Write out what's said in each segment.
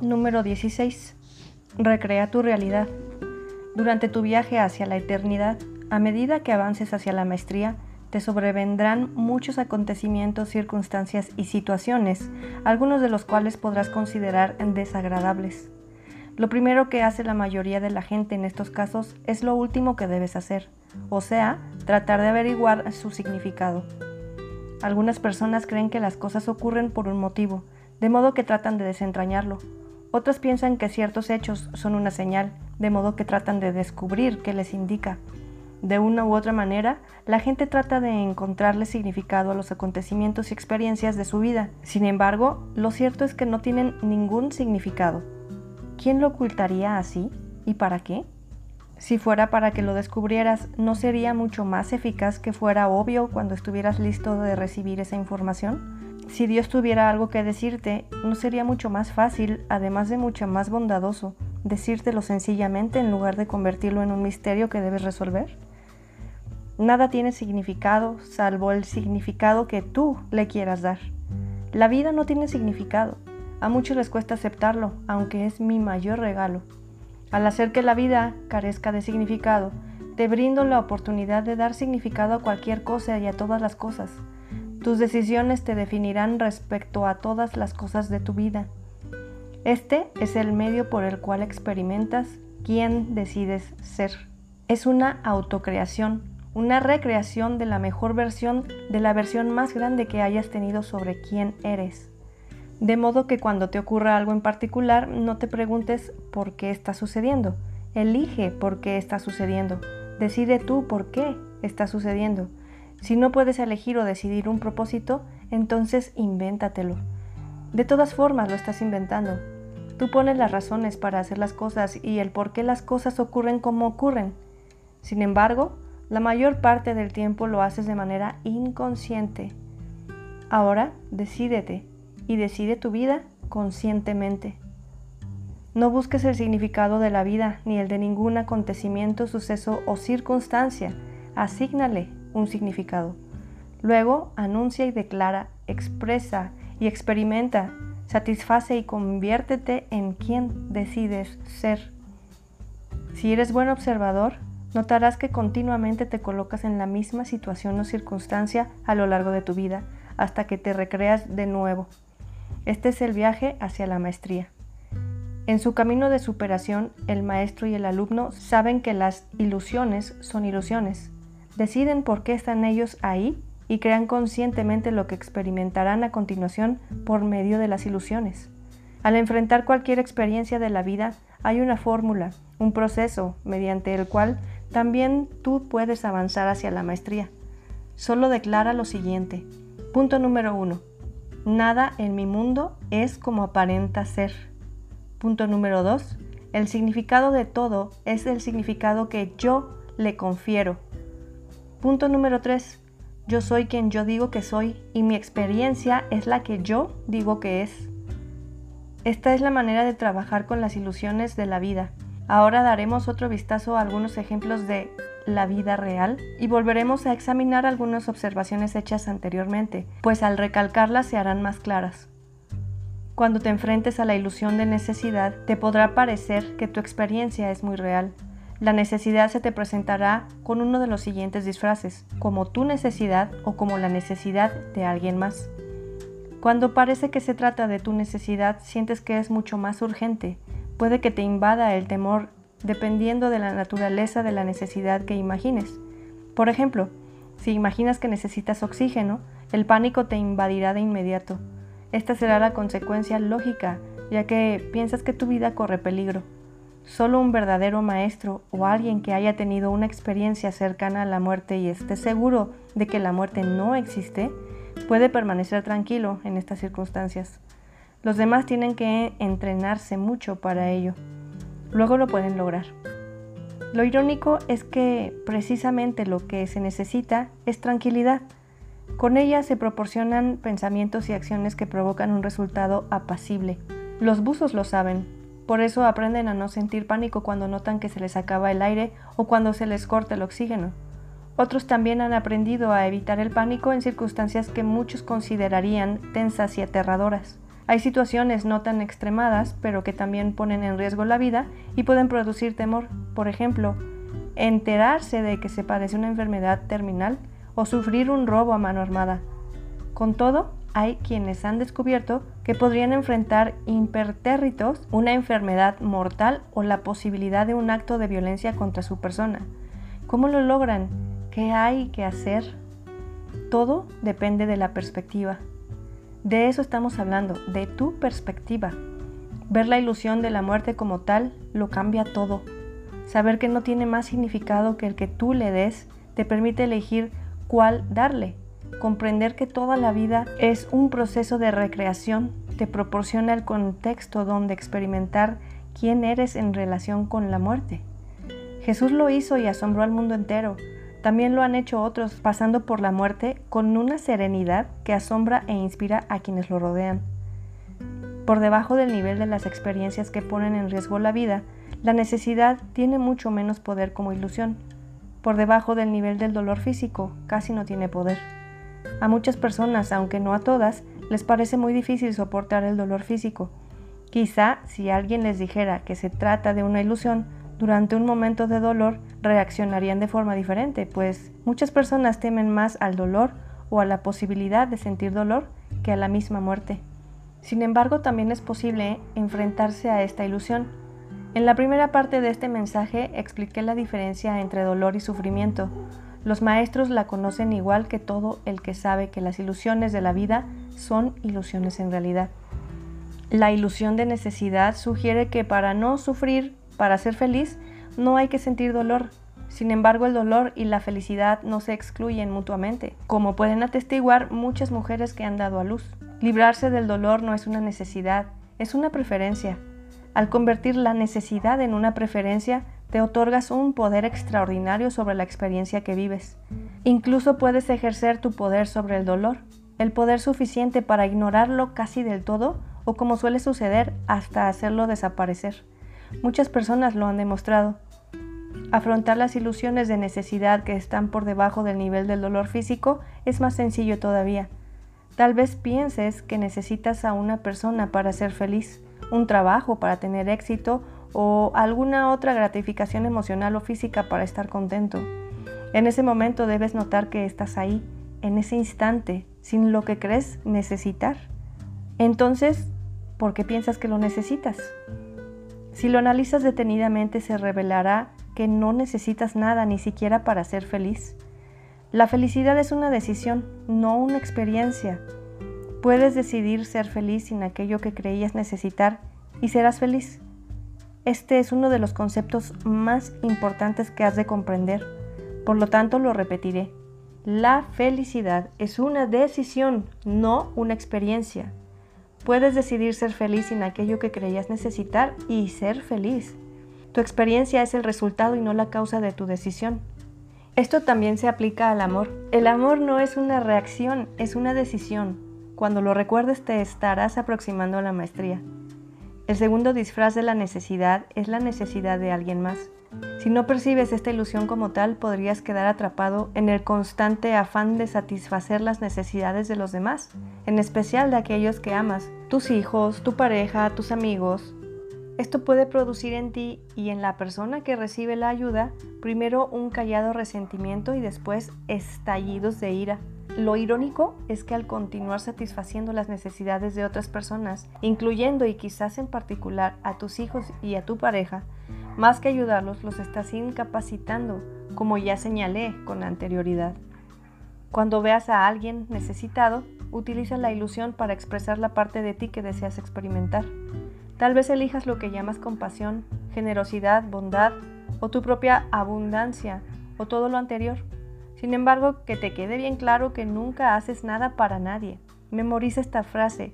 Número 16. Recrea tu realidad. Durante tu viaje hacia la eternidad, a medida que avances hacia la maestría, te sobrevendrán muchos acontecimientos, circunstancias y situaciones, algunos de los cuales podrás considerar desagradables. Lo primero que hace la mayoría de la gente en estos casos es lo último que debes hacer, o sea, tratar de averiguar su significado. Algunas personas creen que las cosas ocurren por un motivo, de modo que tratan de desentrañarlo. Otras piensan que ciertos hechos son una señal, de modo que tratan de descubrir qué les indica. De una u otra manera, la gente trata de encontrarle significado a los acontecimientos y experiencias de su vida. Sin embargo, lo cierto es que no tienen ningún significado. ¿Quién lo ocultaría así? ¿Y para qué? Si fuera para que lo descubrieras, ¿no sería mucho más eficaz que fuera obvio cuando estuvieras listo de recibir esa información? Si Dios tuviera algo que decirte, ¿no sería mucho más fácil, además de mucho más bondadoso, decírtelo sencillamente en lugar de convertirlo en un misterio que debes resolver? Nada tiene significado salvo el significado que tú le quieras dar. La vida no tiene significado. A muchos les cuesta aceptarlo, aunque es mi mayor regalo. Al hacer que la vida carezca de significado, te brindo la oportunidad de dar significado a cualquier cosa y a todas las cosas. Tus decisiones te definirán respecto a todas las cosas de tu vida. Este es el medio por el cual experimentas quién decides ser. Es una autocreación, una recreación de la mejor versión de la versión más grande que hayas tenido sobre quién eres. De modo que cuando te ocurra algo en particular, no te preguntes por qué está sucediendo. Elige por qué está sucediendo. Decide tú por qué está sucediendo. Si no puedes elegir o decidir un propósito, entonces invéntatelo. De todas formas lo estás inventando. Tú pones las razones para hacer las cosas y el por qué las cosas ocurren como ocurren. Sin embargo, la mayor parte del tiempo lo haces de manera inconsciente. Ahora decídete y decide tu vida conscientemente. No busques el significado de la vida ni el de ningún acontecimiento, suceso o circunstancia. Asígnale un significado. Luego anuncia y declara, expresa y experimenta, satisface y conviértete en quien decides ser. Si eres buen observador, Notarás que continuamente te colocas en la misma situación o circunstancia a lo largo de tu vida hasta que te recreas de nuevo. Este es el viaje hacia la maestría. En su camino de superación, el maestro y el alumno saben que las ilusiones son ilusiones. Deciden por qué están ellos ahí y crean conscientemente lo que experimentarán a continuación por medio de las ilusiones. Al enfrentar cualquier experiencia de la vida, hay una fórmula, un proceso mediante el cual también tú puedes avanzar hacia la maestría. Solo declara lo siguiente. Punto número uno. Nada en mi mundo es como aparenta ser. Punto número dos. El significado de todo es el significado que yo le confiero. Punto número tres. Yo soy quien yo digo que soy y mi experiencia es la que yo digo que es. Esta es la manera de trabajar con las ilusiones de la vida Ahora daremos otro vistazo a algunos ejemplos de la vida real y volveremos a examinar algunas observaciones hechas anteriormente, pues al recalcarlas se harán más claras. Cuando te enfrentes a la ilusión de necesidad, te podrá parecer que tu experiencia es muy real. La necesidad se te presentará con uno de los siguientes disfraces, como tu necesidad o como la necesidad de alguien más. Cuando parece que se trata de tu necesidad, sientes que es mucho más urgente, Puede que te invada el temor dependiendo de la naturaleza de la necesidad que imagines. Por ejemplo, si imaginas que necesitas oxígeno, el pánico te invadirá de inmediato. Esta será la consecuencia lógica, ya que piensas que tu vida corre peligro. Solo un verdadero maestro o alguien que haya tenido una experiencia cercana a la muerte y esté seguro de que la muerte no existe, puede permanecer tranquilo en estas circunstancias. Los demás tienen que entrenarse mucho para ello. Luego lo pueden lograr. Lo irónico es que precisamente lo que se necesita es tranquilidad. Con ella se proporcionan pensamientos y acciones que provocan un resultado apacible. Los buzos lo saben, por eso aprenden a no sentir pánico cuando notan que se les acaba el aire o cuando se les corta el oxígeno. Otros también han aprendido a evitar el pánico en circunstancias que muchos considerarían tensas y aterradoras. Hay situaciones no tan extremadas, pero que también ponen en riesgo la vida y pueden producir temor. Por ejemplo, enterarse de que se padece una enfermedad terminal o sufrir un robo a mano armada. Con todo, hay quienes han descubierto que podrían enfrentar impertérritos una enfermedad mortal o la posibilidad de un acto de violencia contra su persona. ¿Cómo lo logran? ¿Qué hay que hacer? Todo depende de la perspectiva. De eso estamos hablando, de tu perspectiva. Ver la ilusión de la muerte como tal lo cambia todo. Saber que no tiene más significado que el que tú le des te permite elegir cuál darle Comprender que toda la vida es un proceso de recreación te proporciona el contexto donde experimentar quién eres en relación con la muerte. Jesús lo hizo y asombró al mundo entero. También lo han hecho otros pasando por la muerte con una serenidad que asombra e inspira a quienes lo rodean. Por debajo del nivel de las experiencias que ponen en riesgo la vida, la necesidad tiene mucho menos poder como ilusión. Por debajo del nivel del dolor físico, casi no tiene poder. A muchas personas, aunque no a todas, les parece muy difícil soportar el dolor físico. Quizá si alguien les dijera que se trata de una ilusión, durante un momento de dolor reaccionarían de forma diferente, pues muchas personas temen más al dolor o a la posibilidad de sentir dolor que a la misma muerte. Sin embargo, también es posible enfrentarse a esta ilusión. En la primera parte de este mensaje expliqué la diferencia entre dolor y sufrimiento. Los maestros la conocen igual que todo el que sabe que las ilusiones de la vida son ilusiones en realidad. La ilusión de necesidad sugiere que para no sufrir, para ser feliz, no hay que sentir dolor. Sin embargo, el dolor y la felicidad no se excluyen mutuamente, como pueden atestiguar muchas mujeres que han dado a luz. Librarse del dolor no es una necesidad, es una preferencia. Al convertir la necesidad en una preferencia, te otorgas un poder extraordinario sobre la experiencia que vives. Incluso puedes ejercer tu poder sobre el dolor, el poder suficiente para ignorarlo casi del todo o como suele suceder hasta hacerlo desaparecer. Muchas personas lo han demostrado. Afrontar las ilusiones de necesidad que están por debajo del nivel del dolor físico es más sencillo todavía. Tal vez pienses que necesitas a una persona para ser feliz, un trabajo para tener éxito o alguna otra gratificación emocional o física para estar contento. En ese momento debes notar que estás ahí, en ese instante, sin lo que crees necesitar. Entonces, ¿por qué piensas que lo necesitas? Si lo analizas detenidamente se revelará que no necesitas nada ni siquiera para ser feliz. La felicidad es una decisión, no una experiencia. Puedes decidir ser feliz sin aquello que creías necesitar y serás feliz. Este es uno de los conceptos más importantes que has de comprender, por lo tanto lo repetiré. La felicidad es una decisión, no una experiencia. Puedes decidir ser feliz sin aquello que creías necesitar y ser feliz. Tu experiencia es el resultado y no la causa de tu decisión. Esto también se aplica al amor. El amor no es una reacción, es una decisión. Cuando lo recuerdes te estarás aproximando a la maestría. El segundo disfraz de la necesidad es la necesidad de alguien más. Si no percibes esta ilusión como tal, podrías quedar atrapado en el constante afán de satisfacer las necesidades de los demás, en especial de aquellos que amas, tus hijos, tu pareja, tus amigos. Esto puede producir en ti y en la persona que recibe la ayuda primero un callado resentimiento y después estallidos de ira. Lo irónico es que al continuar satisfaciendo las necesidades de otras personas, incluyendo y quizás en particular a tus hijos y a tu pareja, más que ayudarlos, los estás incapacitando, como ya señalé con anterioridad. Cuando veas a alguien necesitado, utiliza la ilusión para expresar la parte de ti que deseas experimentar. Tal vez elijas lo que llamas compasión, generosidad, bondad o tu propia abundancia o todo lo anterior. Sin embargo, que te quede bien claro que nunca haces nada para nadie. Memoriza esta frase.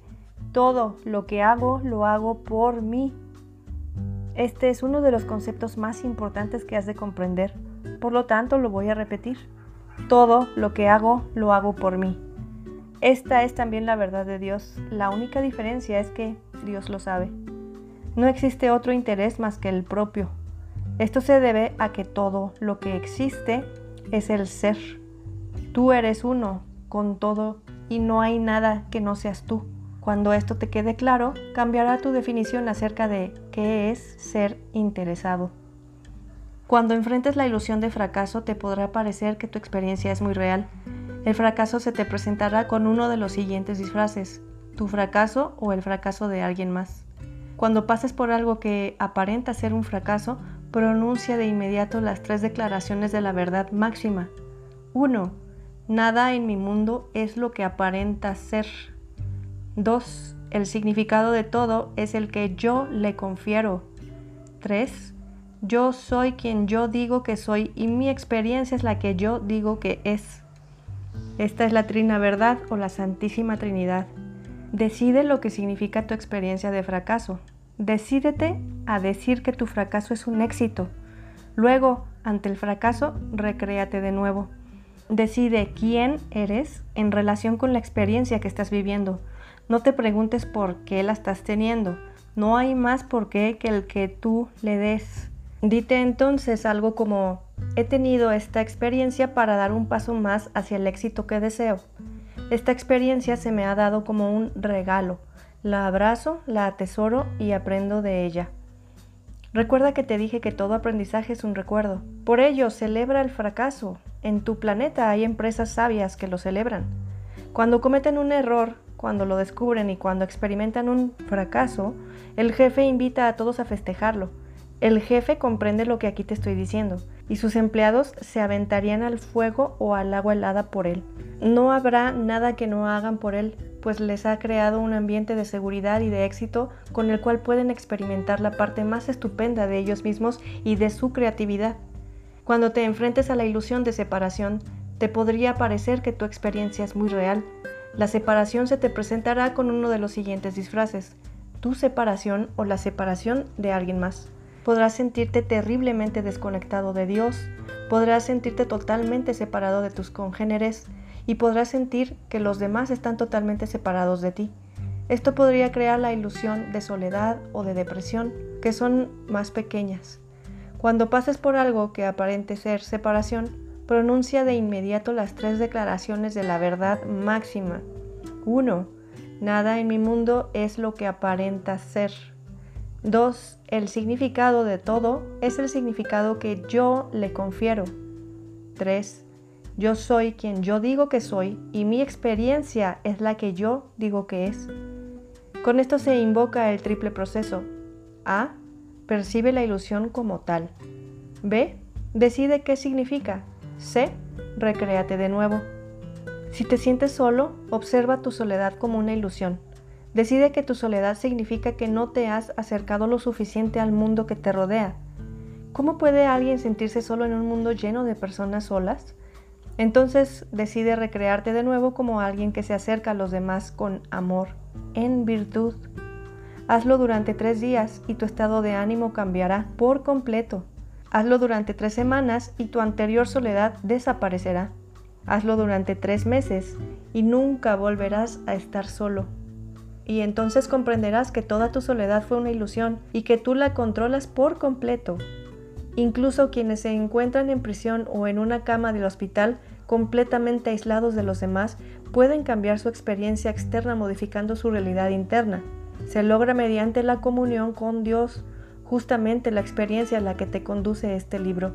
Todo lo que hago lo hago por mí. Este es uno de los conceptos más importantes que has de comprender. Por lo tanto, lo voy a repetir. Todo lo que hago lo hago por mí. Esta es también la verdad de Dios. La única diferencia es que Dios lo sabe. No existe otro interés más que el propio. Esto se debe a que todo lo que existe es el ser. Tú eres uno con todo y no hay nada que no seas tú. Cuando esto te quede claro, cambiará tu definición acerca de qué es ser interesado. Cuando enfrentes la ilusión de fracaso, te podrá parecer que tu experiencia es muy real. El fracaso se te presentará con uno de los siguientes disfraces, tu fracaso o el fracaso de alguien más. Cuando pases por algo que aparenta ser un fracaso, pronuncia de inmediato las tres declaraciones de la verdad máxima. 1. Nada en mi mundo es lo que aparenta ser. 2. El significado de todo es el que yo le confiero. 3. Yo soy quien yo digo que soy y mi experiencia es la que yo digo que es. Esta es la Trina Verdad o la Santísima Trinidad. Decide lo que significa tu experiencia de fracaso. Decídete a decir que tu fracaso es un éxito. Luego, ante el fracaso, recréate de nuevo. Decide quién eres en relación con la experiencia que estás viviendo. No te preguntes por qué la estás teniendo. No hay más por qué que el que tú le des. Dite entonces algo como, he tenido esta experiencia para dar un paso más hacia el éxito que deseo. Esta experiencia se me ha dado como un regalo. La abrazo, la atesoro y aprendo de ella. Recuerda que te dije que todo aprendizaje es un recuerdo. Por ello, celebra el fracaso. En tu planeta hay empresas sabias que lo celebran. Cuando cometen un error, cuando lo descubren y cuando experimentan un fracaso, el jefe invita a todos a festejarlo. El jefe comprende lo que aquí te estoy diciendo y sus empleados se aventarían al fuego o al agua helada por él. No habrá nada que no hagan por él, pues les ha creado un ambiente de seguridad y de éxito con el cual pueden experimentar la parte más estupenda de ellos mismos y de su creatividad. Cuando te enfrentes a la ilusión de separación, te podría parecer que tu experiencia es muy real. La separación se te presentará con uno de los siguientes disfraces, tu separación o la separación de alguien más. Podrás sentirte terriblemente desconectado de Dios, podrás sentirte totalmente separado de tus congéneres, y podrás sentir que los demás están totalmente separados de ti. Esto podría crear la ilusión de soledad o de depresión, que son más pequeñas. Cuando pases por algo que aparente ser separación, pronuncia de inmediato las tres declaraciones de la verdad máxima. 1. Nada en mi mundo es lo que aparenta ser. 2. El significado de todo es el significado que yo le confiero. 3. Yo soy quien yo digo que soy y mi experiencia es la que yo digo que es. Con esto se invoca el triple proceso. A. Percibe la ilusión como tal. B. Decide qué significa. C. Recréate de nuevo. Si te sientes solo, observa tu soledad como una ilusión. Decide que tu soledad significa que no te has acercado lo suficiente al mundo que te rodea. ¿Cómo puede alguien sentirse solo en un mundo lleno de personas solas? Entonces decide recrearte de nuevo como alguien que se acerca a los demás con amor, en virtud. Hazlo durante tres días y tu estado de ánimo cambiará por completo. Hazlo durante tres semanas y tu anterior soledad desaparecerá. Hazlo durante tres meses y nunca volverás a estar solo. Y entonces comprenderás que toda tu soledad fue una ilusión y que tú la controlas por completo. Incluso quienes se encuentran en prisión o en una cama del hospital completamente aislados de los demás pueden cambiar su experiencia externa modificando su realidad interna. Se logra mediante la comunión con Dios, justamente la experiencia a la que te conduce este libro.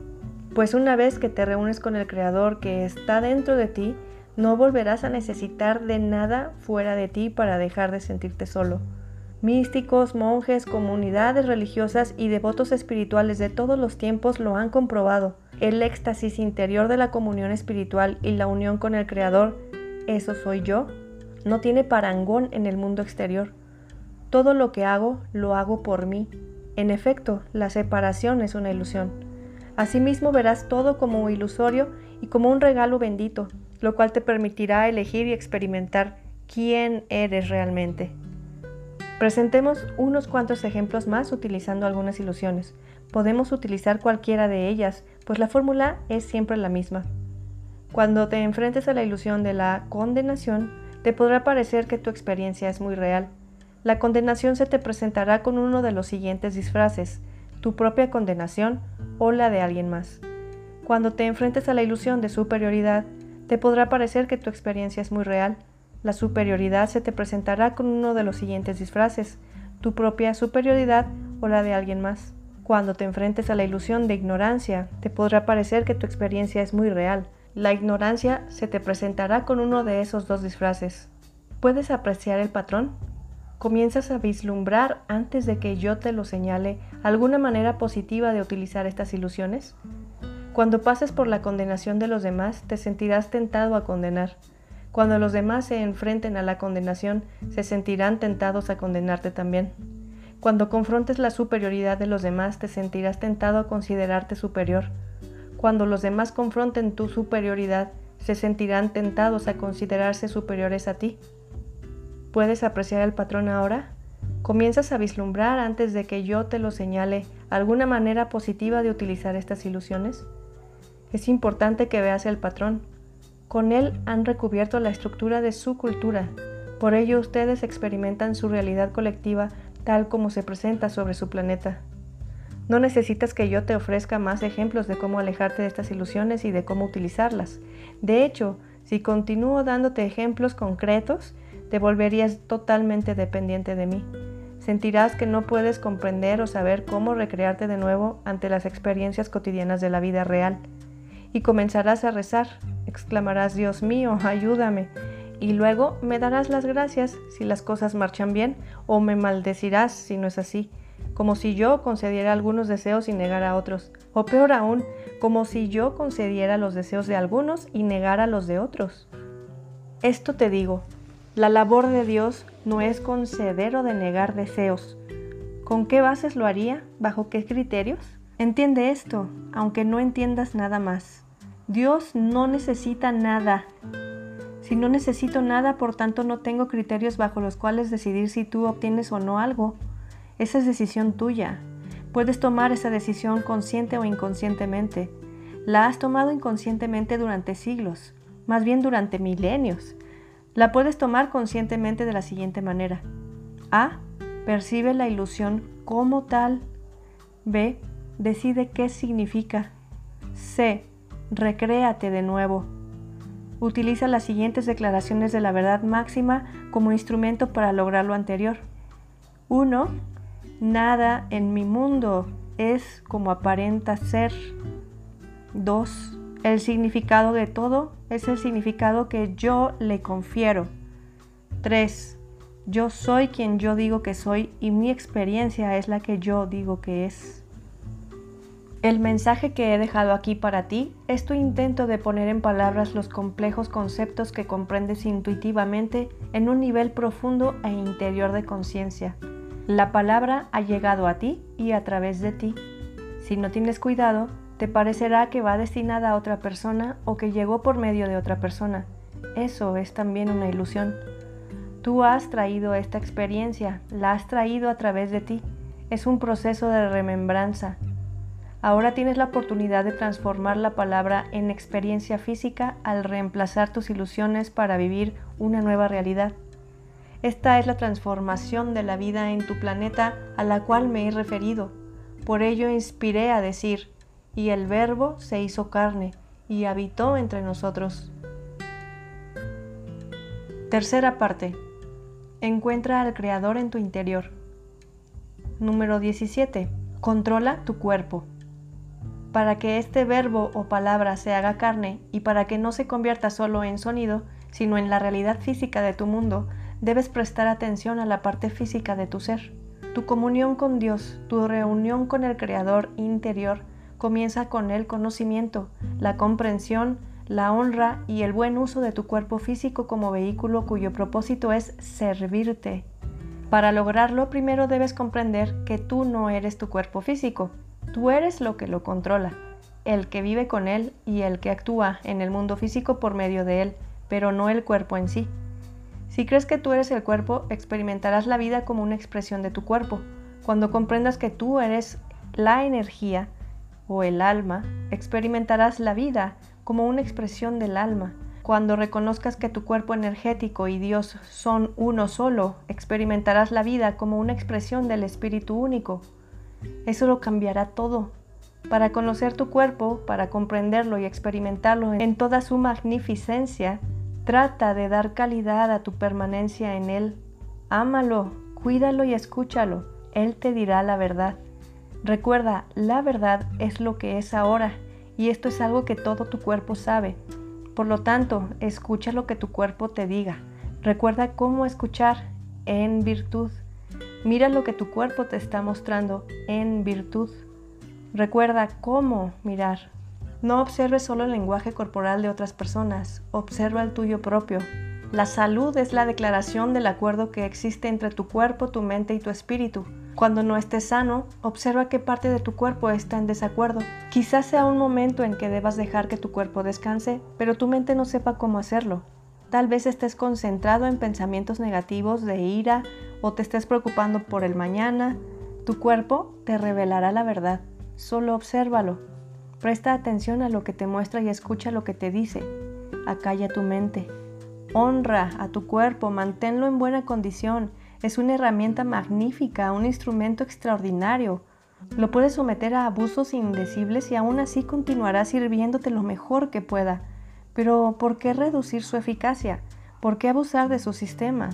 Pues una vez que te reúnes con el Creador que está dentro de ti, no volverás a necesitar de nada fuera de ti para dejar de sentirte solo. Místicos, monjes, comunidades religiosas y devotos espirituales de todos los tiempos lo han comprobado. El éxtasis interior de la comunión espiritual y la unión con el Creador, eso soy yo, no tiene parangón en el mundo exterior. Todo lo que hago, lo hago por mí. En efecto, la separación es una ilusión. Asimismo verás todo como ilusorio y como un regalo bendito, lo cual te permitirá elegir y experimentar quién eres realmente. Presentemos unos cuantos ejemplos más utilizando algunas ilusiones. Podemos utilizar cualquiera de ellas, pues la fórmula es siempre la misma. Cuando te enfrentes a la ilusión de la condenación, te podrá parecer que tu experiencia es muy real. La condenación se te presentará con uno de los siguientes disfraces, tu propia condenación o la de alguien más. Cuando te enfrentes a la ilusión de superioridad, te podrá parecer que tu experiencia es muy real. La superioridad se te presentará con uno de los siguientes disfraces, tu propia superioridad o la de alguien más. Cuando te enfrentes a la ilusión de ignorancia, te podrá parecer que tu experiencia es muy real. La ignorancia se te presentará con uno de esos dos disfraces. ¿Puedes apreciar el patrón? Comienzas a vislumbrar antes de que yo te lo señale alguna manera positiva de utilizar estas ilusiones. Cuando pases por la condenación de los demás, te sentirás tentado a condenar. Cuando los demás se enfrenten a la condenación, se sentirán tentados a condenarte también. Cuando confrontes la superioridad de los demás, te sentirás tentado a considerarte superior. Cuando los demás confronten tu superioridad, se sentirán tentados a considerarse superiores a ti. ¿Puedes apreciar el patrón ahora? ¿Comienzas a vislumbrar antes de que yo te lo señale alguna manera positiva de utilizar estas ilusiones? Es importante que veas el patrón. Con él han recubierto la estructura de su cultura. Por ello ustedes experimentan su realidad colectiva tal como se presenta sobre su planeta. No necesitas que yo te ofrezca más ejemplos de cómo alejarte de estas ilusiones y de cómo utilizarlas. De hecho, si continúo dándote ejemplos concretos, te volverías totalmente dependiente de mí. Sentirás que no puedes comprender o saber cómo recrearte de nuevo ante las experiencias cotidianas de la vida real y comenzarás a rezar. Exclamarás, Dios mío, ayúdame. Y luego me darás las gracias si las cosas marchan bien o me maldecirás si no es así, como si yo concediera algunos deseos y negara otros, o peor aún, como si yo concediera los deseos de algunos y negara los de otros. Esto te digo, la labor de Dios no es conceder o denegar deseos. ¿Con qué bases lo haría? ¿Bajo qué criterios? Entiende esto, aunque no entiendas nada más. Dios no necesita nada. Si no necesito nada, por tanto no tengo criterios bajo los cuales decidir si tú obtienes o no algo. Esa es decisión tuya. Puedes tomar esa decisión consciente o inconscientemente. La has tomado inconscientemente durante siglos, más bien durante milenios. La puedes tomar conscientemente de la siguiente manera. A. Percibe la ilusión como tal. B decide qué significa. C. Recréate de nuevo. Utiliza las siguientes declaraciones de la verdad máxima como instrumento para lograr lo anterior. 1. Nada en mi mundo es como aparenta ser. 2. El significado de todo es el significado que yo le confiero. 3. Yo soy quien yo digo que soy y mi experiencia es la que yo digo que es. El mensaje que he dejado aquí para ti es tu intento de poner en palabras los complejos conceptos que comprendes intuitivamente en un nivel profundo e interior de conciencia. La palabra ha llegado a ti y a través de ti. Si no tienes cuidado, te parecerá que va destinada a otra persona o que llegó por medio de otra persona. Eso es también una ilusión. Tú has traído esta experiencia, la has traído a través de ti. Es un proceso de remembranza, Ahora tienes la oportunidad de transformar la palabra en experiencia física al reemplazar tus ilusiones para vivir una nueva realidad. Esta es la transformación de la vida en tu planeta a la cual me he referido. Por ello inspiré a decir, y el verbo se hizo carne y habitó entre nosotros. Tercera parte. Encuentra al Creador en tu interior. Número 17. Controla tu cuerpo. Para que este verbo o palabra se haga carne y para que no se convierta solo en sonido, sino en la realidad física de tu mundo, debes prestar atención a la parte física de tu ser. Tu comunión con Dios, tu reunión con el Creador interior, comienza con el conocimiento, la comprensión, la honra y el buen uso de tu cuerpo físico como vehículo cuyo propósito es servirte. Para lograrlo, primero debes comprender que tú no eres tu cuerpo físico, Tú eres lo que lo controla, el que vive con él y el que actúa en el mundo físico por medio de él, pero no el cuerpo en sí. Si crees que tú eres el cuerpo, experimentarás la vida como una expresión de tu cuerpo. Cuando comprendas que tú eres la energía o el alma, experimentarás la vida como una expresión del alma. Cuando reconozcas que tu cuerpo energético y Dios son uno solo, experimentarás la vida como una expresión del Espíritu único. Eso lo cambiará todo. Para conocer tu cuerpo, para comprenderlo y experimentarlo en toda su magnificencia, Trata de dar calidad a tu permanencia en Él. Ámalo, cuídalo y escúchalo. Él te dirá la verdad. Recuerda, la verdad es lo que es ahora y esto es algo que todo tu cuerpo sabe. Por lo tanto, escucha lo que tu cuerpo te diga. Recuerda cómo escuchar en virtud. Mira lo que tu cuerpo te está mostrando en virtud. Recuerda cómo mirar. No observes solo el lenguaje corporal de otras personas, observa el tuyo propio. La salud es la declaración del acuerdo que existe entre tu cuerpo, tu mente y tu espíritu. Cuando no estés sano, observa qué parte de tu cuerpo está en desacuerdo. Quizás sea un momento en que debas dejar que tu cuerpo descanse, pero tu mente no sepa cómo hacerlo. Tal vez estés concentrado en pensamientos negativos de ira o te estés preocupando por el mañana. Tu cuerpo te revelará la verdad. Solo obsérvalo. Presta atención a lo que te muestra y escucha lo que te dice. Acalla tu mente. Honra a tu cuerpo, manténlo en buena condición es una herramienta magnífica, un instrumento extraordinario. Lo puedes someter a abusos indecibles y aún así continuará sirviéndote lo mejor que pueda. Pero ¿por qué reducir su eficacia? ¿Por qué abusar de su sistema?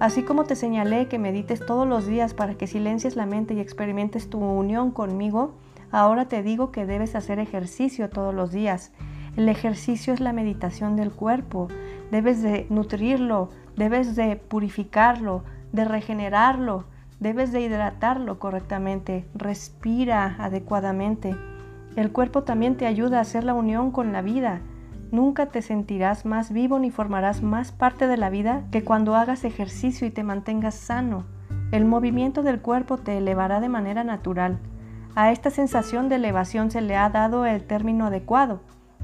Así como te señalé que medites todos los días para que silencies la mente y experimentes tu unión conmigo, ahora te digo que debes hacer ejercicio todos los días. El ejercicio es la meditación del cuerpo. Debes de nutrirlo, debes de purificarlo, de regenerarlo, debes de hidratarlo correctamente, respira adecuadamente. El cuerpo también te ayuda a hacer la unión con la vida. Nunca te sentirás más vivo ni formarás más parte de la vida que cuando hagas ejercicio y te mantengas sano. El movimiento del cuerpo te elevará de manera natural. A esta sensación de elevación se le ha dado el término adecuado.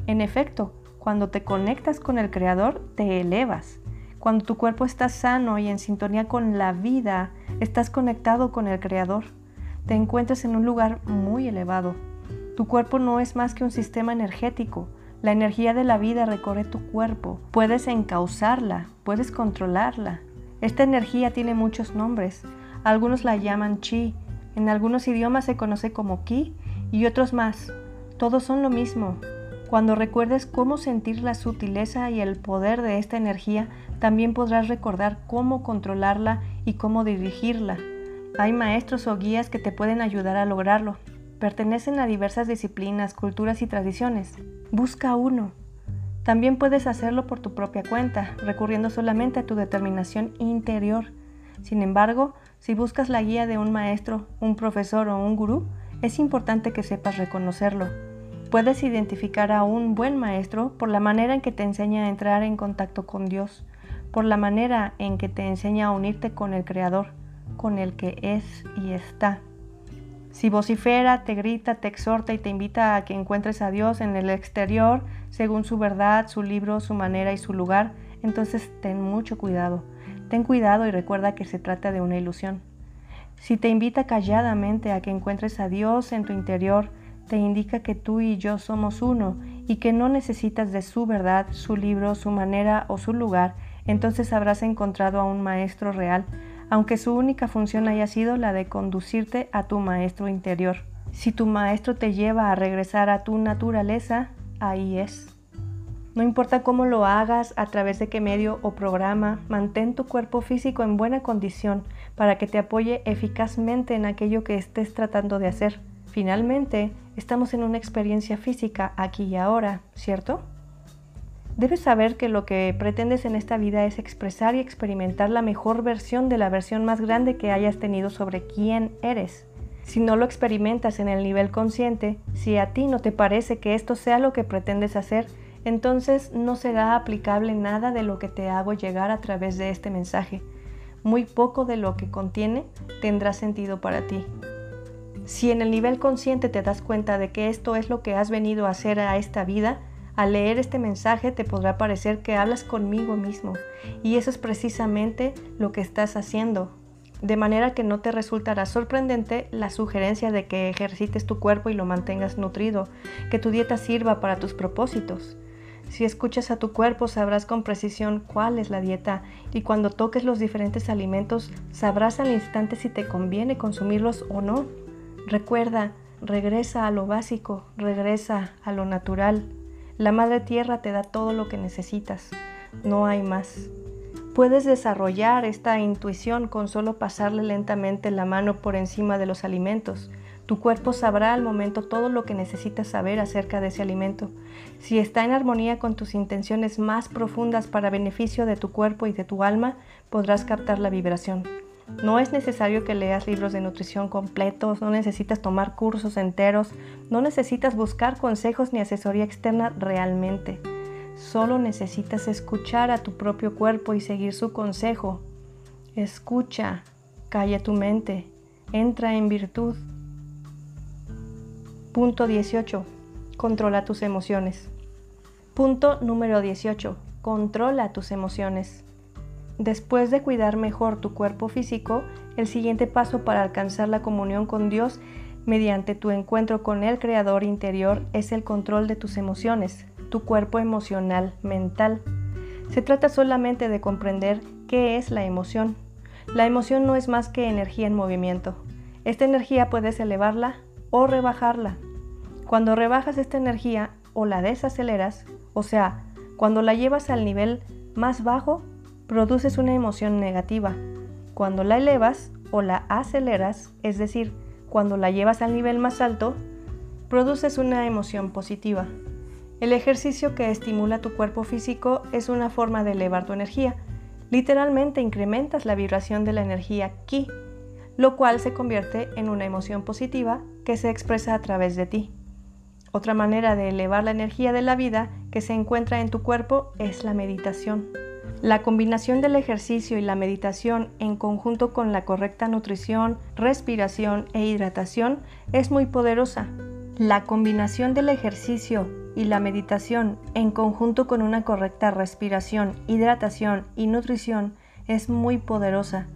En efecto, cuando te conectas con el Creador, te elevas. Cuando tu cuerpo está sano y en sintonía con la vida, estás conectado con el Creador. Te encuentras en un lugar muy elevado. Tu cuerpo no es más que un sistema energético. La energía de la vida recorre tu cuerpo. Puedes encauzarla, puedes controlarla. Esta energía tiene muchos nombres. Algunos la llaman chi. En algunos idiomas se conoce como ki y otros más. Todos son lo mismo. Cuando recuerdes cómo sentir la sutileza y el poder de esta energía, también podrás recordar cómo controlarla y cómo dirigirla. Hay maestros o guías que te pueden ayudar a lograrlo. Pertenecen a diversas disciplinas, culturas y tradiciones. Busca uno. También puedes hacerlo por tu propia cuenta, recurriendo solamente a tu determinación interior. Sin embargo, si buscas la guía de un maestro, un profesor o un gurú, es importante que sepas reconocerlo. Puedes identificar a un buen maestro por la manera en que te enseña a entrar en contacto con Dios, por la manera en que te enseña a unirte con el Creador, con el que es y está. Si vocifera, te grita, te exhorta y te invita a que encuentres a Dios en el exterior, según su verdad, su libro, su manera y su lugar, entonces ten mucho cuidado. Ten cuidado y recuerda que se trata de una ilusión. Si te invita calladamente a que encuentres a Dios en tu interior, te indica que tú y yo somos uno y que no necesitas de su verdad, su libro, su manera o su lugar, entonces habrás encontrado a un maestro real, aunque su única función haya sido la de conducirte a tu maestro interior. Si tu maestro te lleva a regresar a tu naturaleza, ahí es. No importa cómo lo hagas, a través de qué medio o programa, mantén tu cuerpo físico en buena condición para que te apoye eficazmente en aquello que estés tratando de hacer. Finalmente, estamos en una experiencia física aquí y ahora, ¿cierto? Debes saber que lo que pretendes en esta vida es expresar y experimentar la mejor versión de la versión más grande que hayas tenido sobre quién eres. Si no lo experimentas en el nivel consciente, si a ti no te parece que esto sea lo que pretendes hacer, entonces no será aplicable nada de lo que te hago llegar a través de este mensaje. Muy poco de lo que contiene tendrá sentido para ti. Si en el nivel consciente te das cuenta de que esto es lo que has venido a hacer a esta vida, al leer este mensaje te podrá parecer que hablas conmigo mismo y eso es precisamente lo que estás haciendo. De manera que no te resultará sorprendente la sugerencia de que ejercites tu cuerpo y lo mantengas nutrido, que tu dieta sirva para tus propósitos. Si escuchas a tu cuerpo sabrás con precisión cuál es la dieta y cuando toques los diferentes alimentos sabrás al instante si te conviene consumirlos o no. Recuerda, regresa a lo básico, regresa a lo natural. La Madre Tierra te da todo lo que necesitas. no hay más. Puedes desarrollar esta intuición con solo pasarle lentamente la mano por encima de los alimentos. Tu cuerpo sabrá al momento todo lo que necesitas saber acerca de ese alimento. Si está en armonía con tus intenciones más profundas para beneficio de tu cuerpo y de tu alma, podrás captar la vibración. No es necesario que leas libros de nutrición completos, no necesitas tomar cursos enteros, no necesitas buscar consejos ni asesoría externa realmente. Solo necesitas escuchar a tu propio cuerpo y seguir su consejo. Escucha, calla tu mente, entra en virtud. Punto 18. Controla tus emociones. Punto número 18. Controla tus emociones. Después de cuidar mejor tu cuerpo físico, el siguiente paso para alcanzar la comunión con Dios mediante tu encuentro con el Creador interior es el control de tus emociones, tu cuerpo emocional, mental. Se trata solamente de comprender qué es la emoción. La emoción no es más que energía en movimiento. Esta energía puedes elevarla o rebajarla. Cuando rebajas esta energía o la desaceleras, o sea, cuando la llevas al nivel más bajo, produces una emoción negativa. Cuando la elevas o la aceleras, es decir, cuando la llevas al nivel más alto, produces una emoción positiva. El ejercicio que estimula tu cuerpo físico es una forma de elevar tu energía. Literalmente incrementas la vibración de la energía ki, lo cual se convierte en una emoción positiva que se expresa a través de ti. Otra manera de elevar la energía de la vida que se encuentra en tu cuerpo es la meditación. La combinación del ejercicio y la meditación en conjunto con la correcta nutrición, respiración e hidratación es muy poderosa. La combinación del ejercicio y la meditación en conjunto con una correcta respiración, hidratación y nutrición es muy poderosa.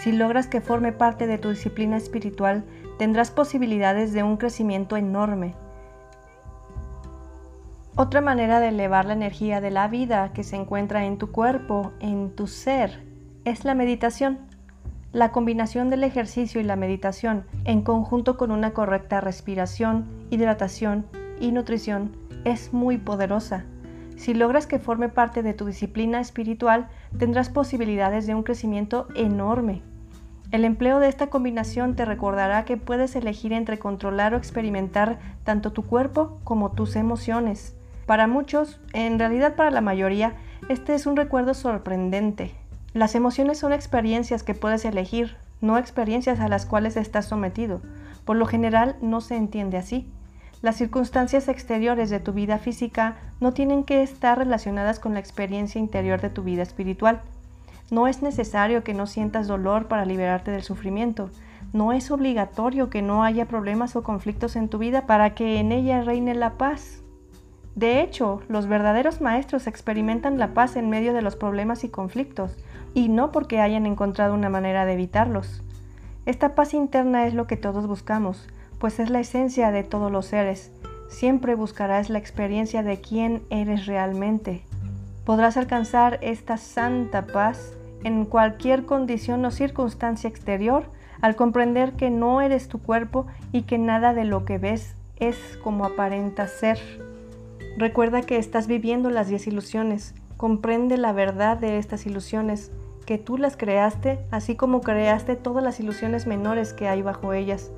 Si logras que forme parte de tu disciplina espiritual, tendrás posibilidades de un crecimiento enorme. Otra manera de elevar la energía de la vida que se encuentra en tu cuerpo, en tu ser, es la meditación. La combinación del ejercicio y la meditación, en conjunto con una correcta respiración, hidratación y nutrición, es muy poderosa. Si logras que forme parte de tu disciplina espiritual, tendrás posibilidades de un crecimiento enorme. El empleo de esta combinación te recordará que puedes elegir entre controlar o experimentar tanto tu cuerpo como tus emociones. Para muchos, en realidad para la mayoría, este es un recuerdo sorprendente. Las emociones son experiencias que puedes elegir, no experiencias a las cuales estás sometido. Por lo general no se entiende así. Las circunstancias exteriores de tu vida física no tienen que estar relacionadas con la experiencia interior de tu vida espiritual. No es necesario que no sientas dolor para liberarte del sufrimiento. No es obligatorio que no haya problemas o conflictos en tu vida para que en ella reine la paz. De hecho, los verdaderos maestros experimentan la paz en medio de los problemas y conflictos, y no porque hayan encontrado una manera de evitarlos. Esta paz interna es lo que todos buscamos, pues es la esencia de todos los seres. Siempre buscarás la experiencia de quién eres realmente. Podrás alcanzar esta santa paz en cualquier condición o circunstancia exterior al comprender que no eres tu cuerpo y que nada de lo que ves es como aparenta ser. Recuerda que estás viviendo las 10 ilusiones. Comprende la verdad de estas ilusiones, que tú las creaste, así como creaste todas las ilusiones menores que hay bajo ellas.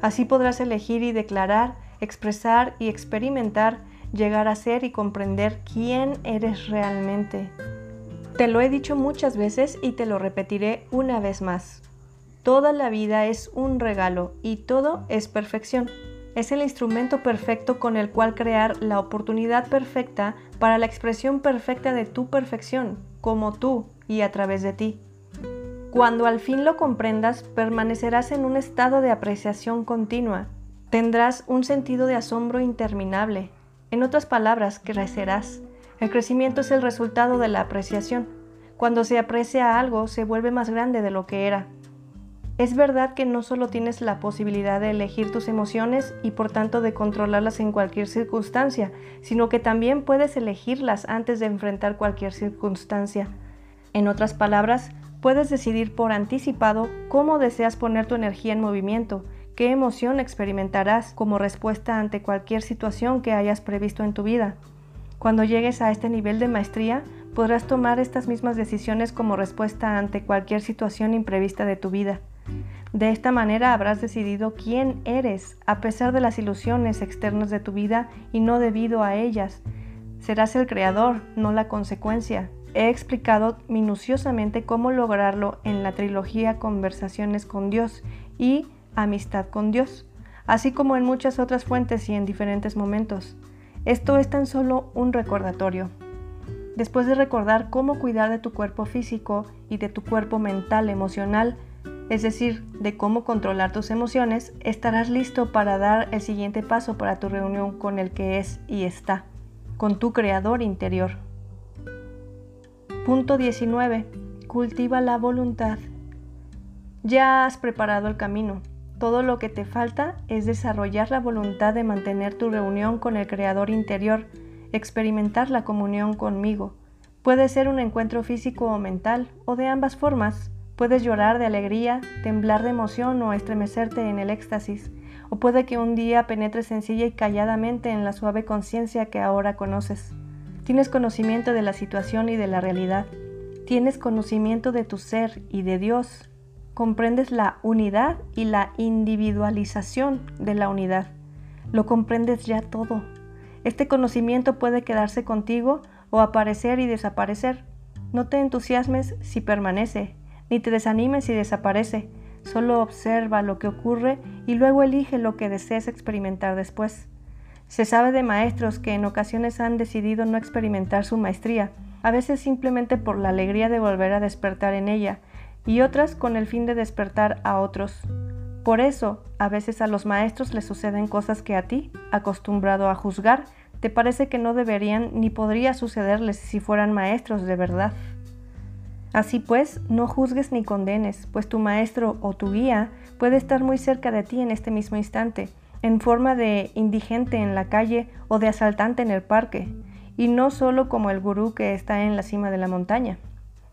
Así podrás elegir y declarar, expresar y experimentar, llegar a ser y comprender quién eres realmente. Te lo he dicho muchas veces y te lo repetiré una vez más. Toda la vida es un regalo y todo es perfección es el instrumento perfecto con el cual crear la oportunidad perfecta para la expresión perfecta de tu perfección, como tú y a través de ti. Cuando al fin lo comprendas, permanecerás en un estado de apreciación continua. Tendrás un sentido de asombro interminable. En otras palabras, crecerás. El crecimiento es el resultado de la apreciación. Cuando se aprecia algo, se vuelve más grande de lo que era. Es verdad que no solo tienes la posibilidad de elegir tus emociones y por tanto de controlarlas en cualquier circunstancia, sino que también puedes elegirlas antes de enfrentar cualquier circunstancia. En otras palabras, puedes decidir por anticipado cómo deseas poner tu energía en movimiento, qué emoción experimentarás como respuesta ante cualquier situación que hayas previsto en tu vida. Cuando llegues a este nivel de maestría, podrás tomar estas mismas decisiones como respuesta ante cualquier situación imprevista de tu vida. De esta manera habrás decidido quién eres a pesar de las ilusiones externas de tu vida y no debido a ellas. Serás el creador, no la consecuencia. He explicado minuciosamente cómo lograrlo en la trilogía Conversaciones con Dios y Amistad con Dios, así como en muchas otras fuentes y en diferentes momentos. Esto es tan solo un recordatorio. Después de recordar cómo cuidar de tu cuerpo físico y de tu cuerpo mental, emocional, es decir, de cómo controlar tus emociones, estarás listo para dar el siguiente paso para tu reunión con el que es y está, con tu creador interior. Punto 19. Cultiva la voluntad. Ya has preparado el camino. Todo lo que te falta es desarrollar la voluntad de mantener tu reunión con el Creador interior, experimentar la comunión conmigo. Puede ser un encuentro físico o mental, o de ambas formas. Puedes llorar de alegría, temblar de emoción o estremecerte en el éxtasis, o puede que un día penetres sencilla y calladamente en la suave conciencia que ahora conoces. Tienes conocimiento de la situación y de la realidad. Tienes conocimiento de tu ser y de Dios. Comprendes la unidad y la individualización de la unidad. Lo comprendes ya todo. Este conocimiento puede quedarse contigo o aparecer y desaparecer. No te entusiasmes si permanece, ni te desanimes si desaparece. Solo observa lo que ocurre y luego elige lo que desees experimentar después. Se sabe de maestros que en ocasiones han decidido no experimentar su maestría, a veces simplemente por la alegría de volver a despertar en ella, y otras con el fin de despertar a otros. Por eso, a veces a los maestros les suceden cosas que a ti, acostumbrado a juzgar, te parece que no deberían ni podría sucederles si fueran maestros de verdad. Así pues, no juzgues ni condenes, pues tu maestro o tu guía puede estar muy cerca de ti en este mismo instante, en forma de indigente en la calle o de asaltante en el parque, y no solo como el gurú que está en la cima de la montaña.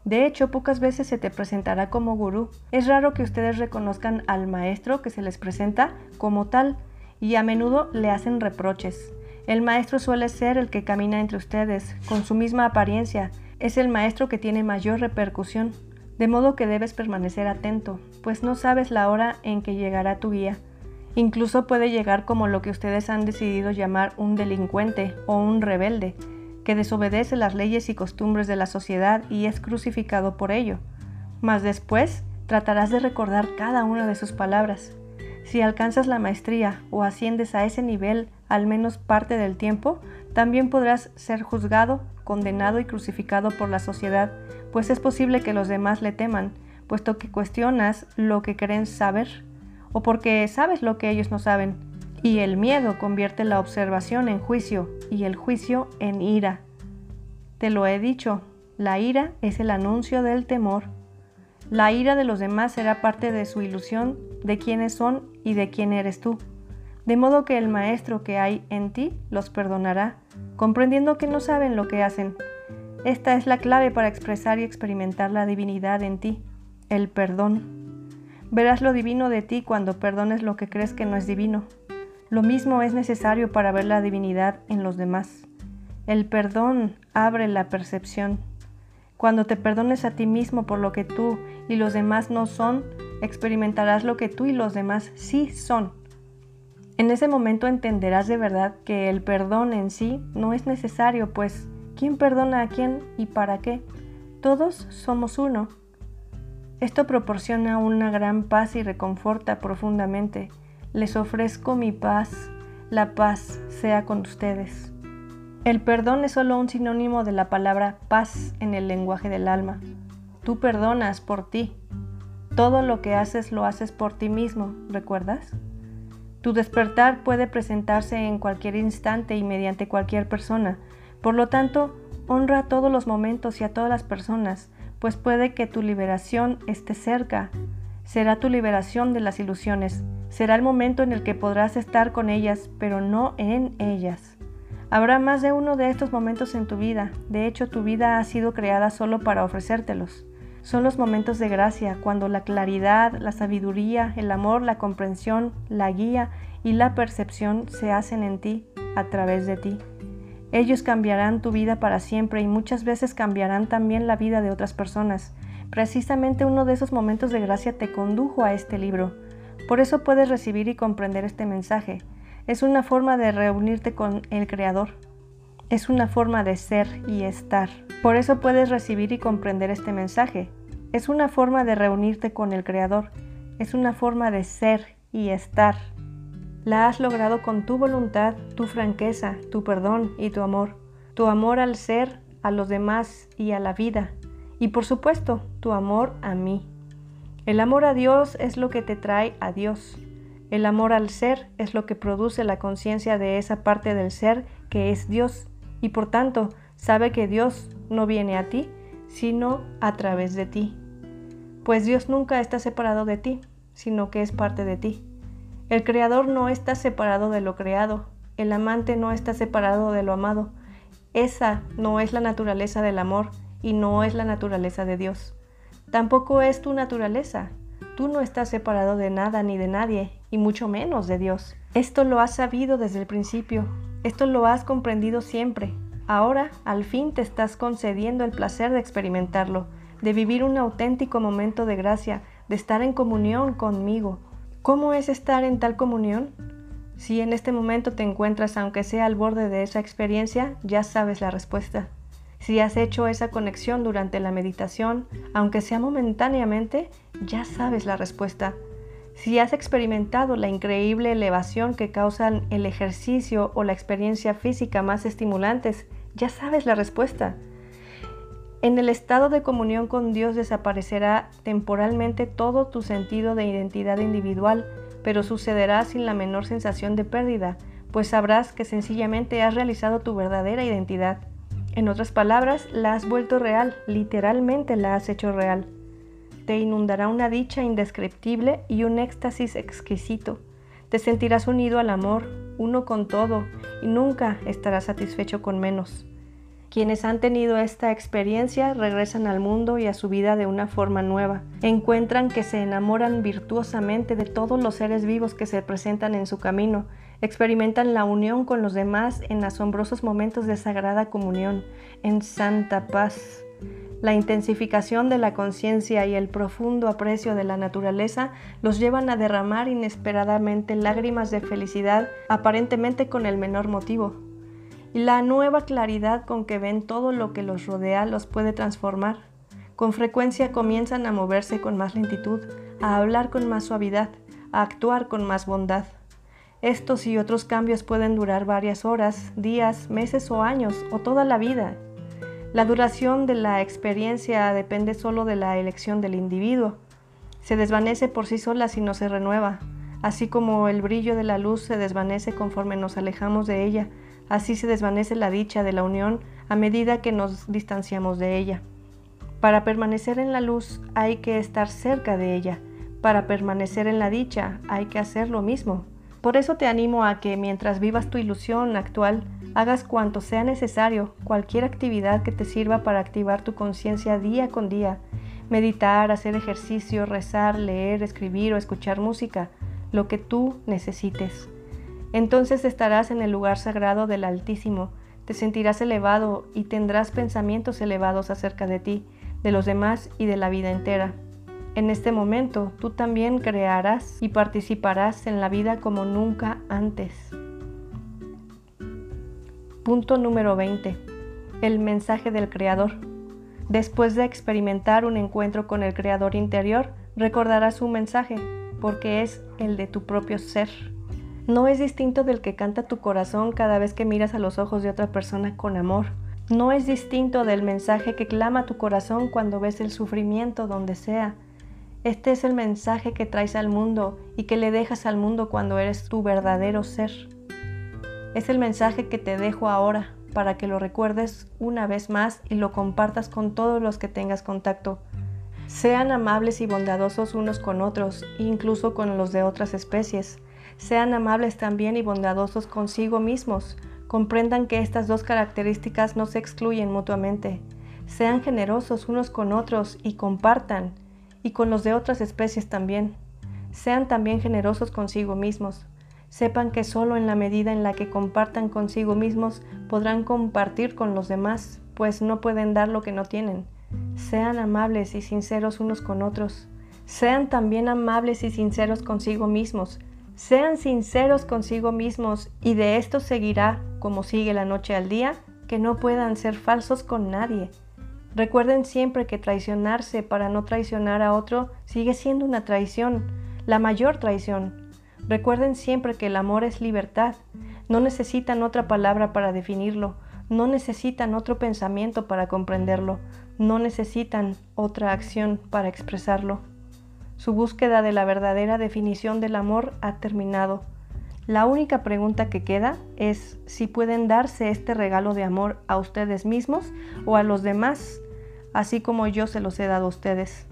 De hecho, pocas veces se te presentará como gurú. Es raro que ustedes reconozcan al maestro que se les presenta como tal, y a menudo le hacen reproches. El maestro suele ser el que camina entre ustedes, con su misma apariencia, es el maestro que tiene mayor repercusión, de modo que debes permanecer atento, pues no sabes la hora en que llegará tu guía. Incluso puede llegar como lo que ustedes han decidido llamar un delincuente o un rebelde, que desobedece las leyes y costumbres de la sociedad y es crucificado por ello. Mas después tratarás de recordar cada una de sus palabras. Si alcanzas la maestría o asciendes a ese nivel al menos parte del tiempo, también podrás ser juzgado condenado y crucificado por la sociedad, pues es posible que los demás le teman, puesto que cuestionas lo que creen saber, o porque sabes lo que ellos no saben, y el miedo convierte la observación en juicio y el juicio en ira. Te lo he dicho, la ira es el anuncio del temor. La ira de los demás será parte de su ilusión de quiénes son y de quién eres tú. De modo que el Maestro que hay en ti los perdonará, comprendiendo que no saben lo que hacen. Esta es la clave para expresar y experimentar la divinidad en ti, el perdón. Verás lo divino de ti cuando perdones lo que crees que no es divino. Lo mismo es necesario para ver la divinidad en los demás. El perdón abre la percepción. Cuando te perdones a ti mismo por lo que tú y los demás no son, experimentarás lo que tú y los demás sí son. En ese momento entenderás de verdad que el perdón en sí no es necesario, pues ¿quién perdona a quién y para qué? Todos somos uno. Esto proporciona una gran paz y reconforta profundamente. Les ofrezco mi paz, la paz sea con ustedes. El perdón es solo un sinónimo de la palabra paz en el lenguaje del alma. Tú perdonas por ti. Todo lo que haces lo haces por ti mismo, ¿recuerdas? Tu despertar puede presentarse en cualquier instante y mediante cualquier persona. Por lo tanto, honra todos los momentos y a todas las personas, pues puede que tu liberación esté cerca. Será tu liberación de las ilusiones. Será el momento en el que podrás estar con ellas, pero no en ellas. Habrá más de uno de estos momentos en tu vida. De hecho, tu vida ha sido creada solo para ofrecértelos. Son los momentos de gracia, cuando la claridad, la sabiduría, el amor, la comprensión, la guía y la percepción se hacen en ti, a través de ti. Ellos cambiarán tu vida para siempre y muchas veces cambiarán también la vida de otras personas. Precisamente uno de esos momentos de gracia te condujo a este libro. Por eso puedes recibir y comprender este mensaje. Es una forma de reunirte con el Creador. Es una forma de ser y estar. Por eso puedes recibir y comprender este mensaje. Es una forma de reunirte con el Creador. Es una forma de ser y estar. La has logrado con tu voluntad, tu franqueza, tu perdón y tu amor. Tu amor al ser, a los demás y a la vida. Y por supuesto, tu amor a mí. El amor a Dios es lo que te trae a Dios. El amor al ser es lo que produce la conciencia de esa parte del ser que es Dios. Y por tanto, sabe que Dios no viene a ti, sino a través de ti. Pues Dios nunca está separado de ti, sino que es parte de ti. El creador no está separado de lo creado, el amante no está separado de lo amado. Esa no es la naturaleza del amor y no es la naturaleza de Dios. Tampoco es tu naturaleza. Tú no estás separado de nada ni de nadie, y mucho menos de Dios. Esto lo has sabido desde el principio, esto lo has comprendido siempre. Ahora, al fin, te estás concediendo el placer de experimentarlo, de vivir un auténtico momento de gracia, de estar en comunión conmigo, ¿Cómo es estar en tal comunión? Si en este momento te encuentras, aunque sea al borde de esa experiencia, ya sabes la respuesta. Si has hecho esa conexión durante la meditación, aunque sea momentáneamente, ya sabes la respuesta. Si has experimentado la increíble elevación que causan el ejercicio o la experiencia física más estimulantes, ya sabes la respuesta. En el estado de comunión con Dios desaparecerá temporalmente todo tu sentido de identidad individual, pero sucederá sin la menor sensación de pérdida, pues sabrás que sencillamente has realizado tu verdadera identidad. En otras palabras, la has vuelto real, literalmente la has hecho real. Inundará una dicha indescriptible y un éxtasis exquisito. Te sentirás unido al amor, uno con todo, y nunca estarás satisfecho con menos. Quienes han tenido esta experiencia regresan al mundo y a su vida de una forma nueva. Encuentran que se enamoran virtuosamente de todos los seres vivos que se presentan en su camino. Experimentan la unión con los demás en asombrosos momentos de sagrada comunión, en santa paz. La intensificación de la conciencia y el profundo aprecio de la naturaleza los llevan a derramar inesperadamente lágrimas de felicidad, aparentemente con el menor motivo y la nueva claridad con que ven todo lo que los rodea los puede transformar. Con frecuencia comienzan a moverse con más lentitud, a hablar con más suavidad, a actuar con más bondad. Estos y otros cambios pueden durar varias horas, días, meses o años, o toda la vida. La duración de la experiencia depende solo de la elección del individuo. Se desvanece por sí sola si no se renueva, así como el brillo de la luz se desvanece conforme nos alejamos de ella, Así se desvanece la dicha de la unión a medida que nos distanciamos de ella. Para permanecer en la luz hay que estar cerca de ella. Para permanecer en la dicha hay que hacer lo mismo. Por eso te animo a que mientras vivas tu ilusión actual, hagas cuanto sea necesario, cualquier actividad que te sirva para activar tu conciencia día con día. Meditar, hacer ejercicio, rezar, leer, escribir o escuchar música, lo que tú necesites. Entonces estarás en el lugar sagrado del Altísimo, te sentirás elevado y tendrás pensamientos elevados acerca de ti, de los demás y de la vida entera. En este momento tú también crearás y participarás en la vida como nunca antes. Punto número 20. El mensaje del Creador. Después de experimentar un encuentro con el Creador interior, recordarás un mensaje, porque es el de tu propio ser no es distinto del que canta tu corazón cada vez que miras a los ojos de otra persona con amor. No es distinto del mensaje que clama tu corazón cuando ves el sufrimiento donde sea. Este es el mensaje que traes al mundo y que le dejas al mundo cuando eres tu verdadero ser. Es el mensaje que te dejo ahora para que lo recuerdes una vez más y lo compartas con todos los que tengas contacto. Sean amables y bondadosos unos con otros, incluso con los de otras especies. Sean amables también y bondadosos consigo mismos. Comprendan que estas dos características no se excluyen mutuamente. Sean generosos unos con otros y compartan, y con los de otras especies también. Sean también generosos consigo mismos. Sepan que solo en la medida en la que compartan consigo mismos podrán compartir con los demás, pues no pueden dar lo que no tienen. Sean amables y sinceros unos con otros. Sean también amables y sinceros consigo mismos. Sean sinceros consigo mismos y de esto seguirá, como sigue la noche al día, que no puedan ser falsos con nadie. Recuerden siempre que traicionarse para no traicionar a otro sigue siendo una traición, la mayor traición. Recuerden siempre que el amor es libertad. No necesitan otra palabra para definirlo, no necesitan otro pensamiento para comprenderlo, no necesitan otra acción para expresarlo. Su búsqueda de la verdadera definición del amor ha terminado. La única pregunta que queda es si pueden darse este regalo de amor a ustedes mismos o a los demás, así como yo se los he dado a ustedes.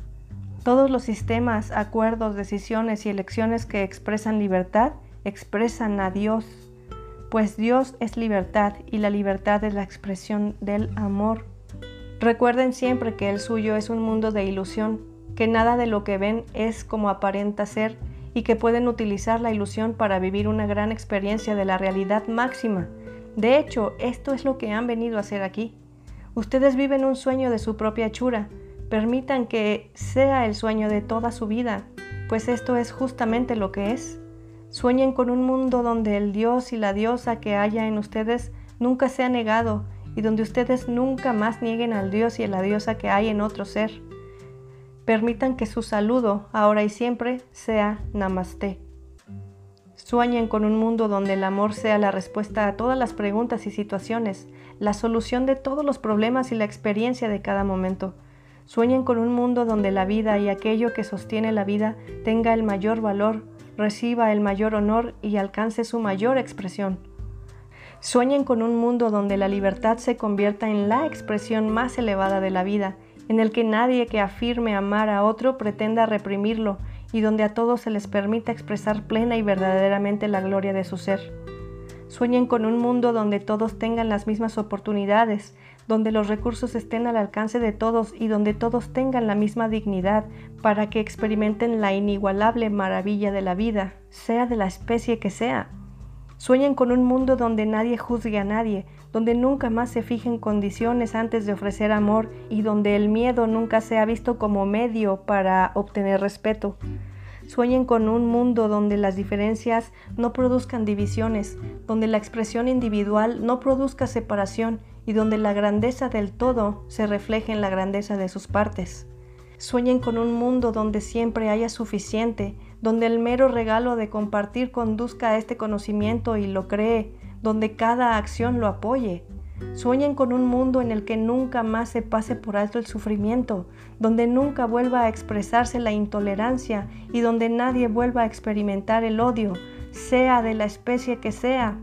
Todos los sistemas, acuerdos, decisiones y elecciones que expresan libertad expresan a Dios, pues Dios es libertad y la libertad es la expresión del amor. Recuerden siempre que el suyo es un mundo de ilusión, que nada de lo que ven es como aparenta ser y que pueden utilizar la ilusión para vivir una gran experiencia de la realidad máxima. De hecho, esto es lo que han venido a hacer aquí. Ustedes viven un sueño de su propia hechura, Permitan que sea el sueño de toda su vida, pues esto es justamente lo que es. Sueñen con un mundo donde el Dios y la diosa que haya en ustedes nunca sea negado y donde ustedes nunca más nieguen al Dios y a la diosa que hay en otro ser. Permitan que su saludo, ahora y siempre, sea Namaste. Sueñen con un mundo donde el amor sea la respuesta a todas las preguntas y situaciones, la solución de todos los problemas y la experiencia de cada momento. Sueñen con un mundo donde la vida y aquello que sostiene la vida tenga el mayor valor, reciba el mayor honor y alcance su mayor expresión. Sueñen con un mundo donde la libertad se convierta en la expresión más elevada de la vida, en el que nadie que afirme amar a otro pretenda reprimirlo y donde a todos se les permita expresar plena y verdaderamente la gloria de su ser. Sueñen con un mundo donde todos tengan las mismas oportunidades, donde los recursos estén al alcance de todos y donde todos tengan la misma dignidad para que experimenten la inigualable maravilla de la vida, sea de la especie que sea. Sueñen con un mundo donde nadie juzgue a nadie, donde nunca más se fijen condiciones antes de ofrecer amor y donde el miedo nunca sea visto como medio para obtener respeto. Sueñen con un mundo donde las diferencias no produzcan divisiones, donde la expresión individual no produzca separación y donde la grandeza del todo se refleje en la grandeza de sus partes. Sueñen con un mundo donde siempre haya suficiente, donde el mero regalo de compartir conduzca a este conocimiento y lo cree, donde cada acción lo apoye. Sueñen con un mundo en el que nunca más se pase por alto el sufrimiento, donde nunca vuelva a expresarse la intolerancia y donde nadie vuelva a experimentar el odio, sea de la especie que sea,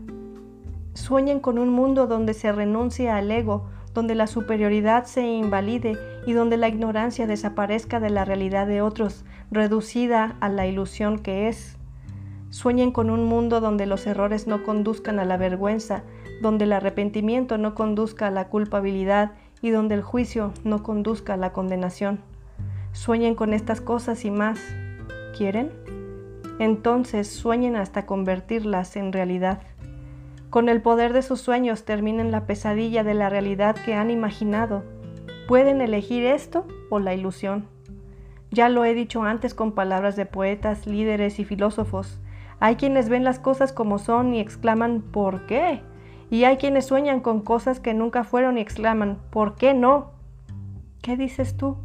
Sueñen con un mundo donde se renuncie al ego, donde la superioridad se invalide y donde la ignorancia desaparezca de la realidad de otros, reducida a la ilusión que es. Sueñen con un mundo donde los errores no conduzcan a la vergüenza, donde el arrepentimiento no conduzca a la culpabilidad y donde el juicio no conduzca a la condenación. Sueñen con estas cosas y más. ¿Quieren? Entonces sueñen hasta convertirlas en realidad. Con el poder de sus sueños terminen la pesadilla de la realidad que han imaginado. Pueden elegir esto o la ilusión. Ya lo he dicho antes con palabras de poetas, líderes y filósofos. Hay quienes ven las cosas como son y exclaman ¿por qué? Y hay quienes sueñan con cosas que nunca fueron y exclaman ¿por qué no? ¿Qué dices tú?